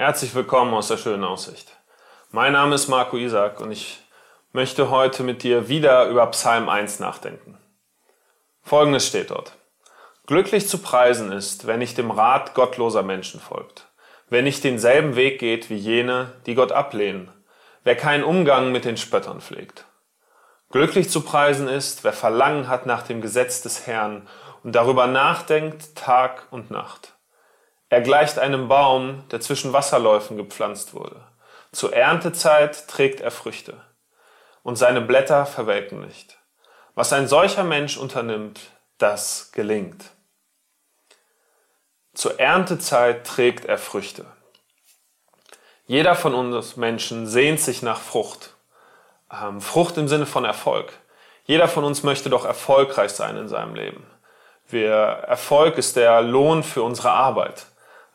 Herzlich willkommen aus der schönen Aussicht. Mein Name ist Marco Isaac und ich möchte heute mit dir wieder über Psalm 1 nachdenken. Folgendes steht dort. Glücklich zu preisen ist, wenn nicht dem Rat gottloser Menschen folgt, wer nicht denselben Weg geht wie jene, die Gott ablehnen, wer keinen Umgang mit den Spöttern pflegt. Glücklich zu preisen ist, wer Verlangen hat nach dem Gesetz des Herrn und darüber nachdenkt Tag und Nacht. Er gleicht einem Baum, der zwischen Wasserläufen gepflanzt wurde. Zur Erntezeit trägt er Früchte, und seine Blätter verwelken nicht. Was ein solcher Mensch unternimmt, das gelingt. Zur Erntezeit trägt er Früchte. Jeder von uns Menschen sehnt sich nach Frucht. Ähm, Frucht im Sinne von Erfolg. Jeder von uns möchte doch erfolgreich sein in seinem Leben. Wir, Erfolg ist der Lohn für unsere Arbeit.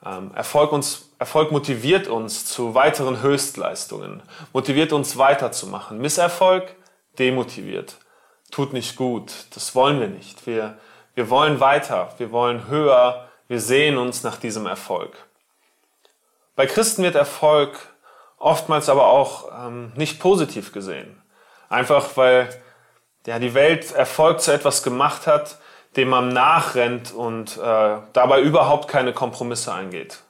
Ähm, Erfolg, uns, Erfolg motiviert uns zu weiteren Höchstleistungen, motiviert uns weiterzumachen. Misserfolg demotiviert, tut nicht gut, das wollen wir nicht. Wir, wir wollen weiter, wir wollen höher, wir sehen uns nach diesem Erfolg. Bei Christen wird Erfolg oftmals aber auch ähm, nicht positiv gesehen. Einfach weil ja, die Welt Erfolg zu etwas gemacht hat, dem man nachrennt und äh, dabei überhaupt keine Kompromisse eingeht.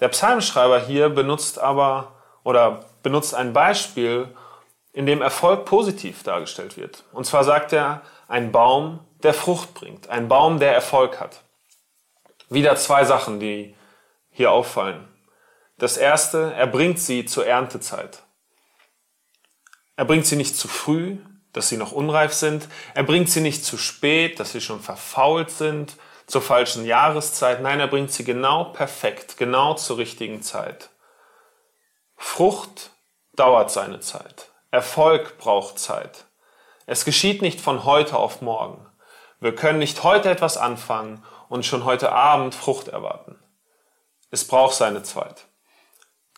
Der Psalmschreiber hier benutzt aber oder benutzt ein Beispiel, in dem Erfolg positiv dargestellt wird. Und zwar sagt er, ein Baum, der Frucht bringt, ein Baum, der Erfolg hat. Wieder zwei Sachen, die hier auffallen. Das erste, er bringt sie zur Erntezeit. Er bringt sie nicht zu früh, dass sie noch unreif sind. Er bringt sie nicht zu spät, dass sie schon verfault sind, zur falschen Jahreszeit. Nein, er bringt sie genau perfekt, genau zur richtigen Zeit. Frucht dauert seine Zeit. Erfolg braucht Zeit. Es geschieht nicht von heute auf morgen. Wir können nicht heute etwas anfangen und schon heute Abend Frucht erwarten. Es braucht seine Zeit.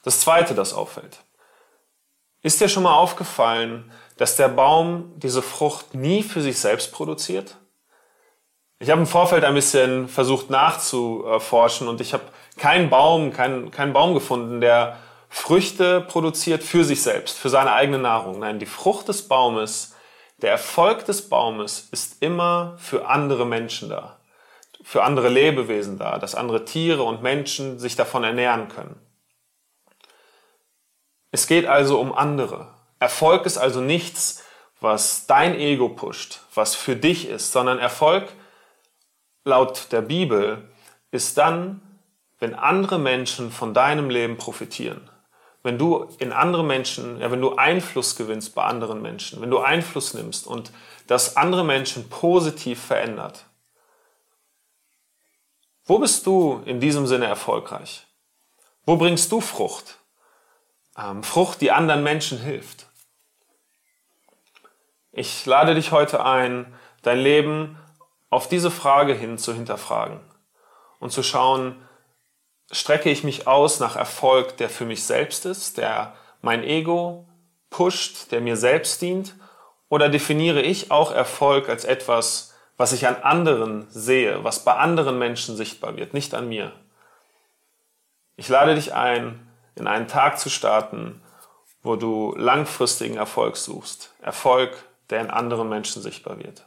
Das Zweite, das auffällt. Ist dir schon mal aufgefallen, dass der Baum diese Frucht nie für sich selbst produziert? Ich habe im Vorfeld ein bisschen versucht nachzuforschen und ich habe keinen Baum, keinen, keinen Baum gefunden, der Früchte produziert für sich selbst, für seine eigene Nahrung. Nein, die Frucht des Baumes, der Erfolg des Baumes ist immer für andere Menschen da, für andere Lebewesen da, dass andere Tiere und Menschen sich davon ernähren können. Es geht also um andere. Erfolg ist also nichts, was dein Ego pusht, was für dich ist, sondern Erfolg laut der Bibel ist dann, wenn andere Menschen von deinem Leben profitieren. Wenn du in andere Menschen, ja, wenn du Einfluss gewinnst bei anderen Menschen, wenn du Einfluss nimmst und das andere Menschen positiv verändert. Wo bist du in diesem Sinne erfolgreich? Wo bringst du Frucht? Ähm, Frucht, die anderen Menschen hilft. Ich lade dich heute ein, dein Leben auf diese Frage hin zu hinterfragen und zu schauen, strecke ich mich aus nach Erfolg, der für mich selbst ist, der mein Ego pusht, der mir selbst dient, oder definiere ich auch Erfolg als etwas, was ich an anderen sehe, was bei anderen Menschen sichtbar wird, nicht an mir. Ich lade dich ein, in einen Tag zu starten, wo du langfristigen Erfolg suchst. Erfolg, der in anderen Menschen sichtbar wird.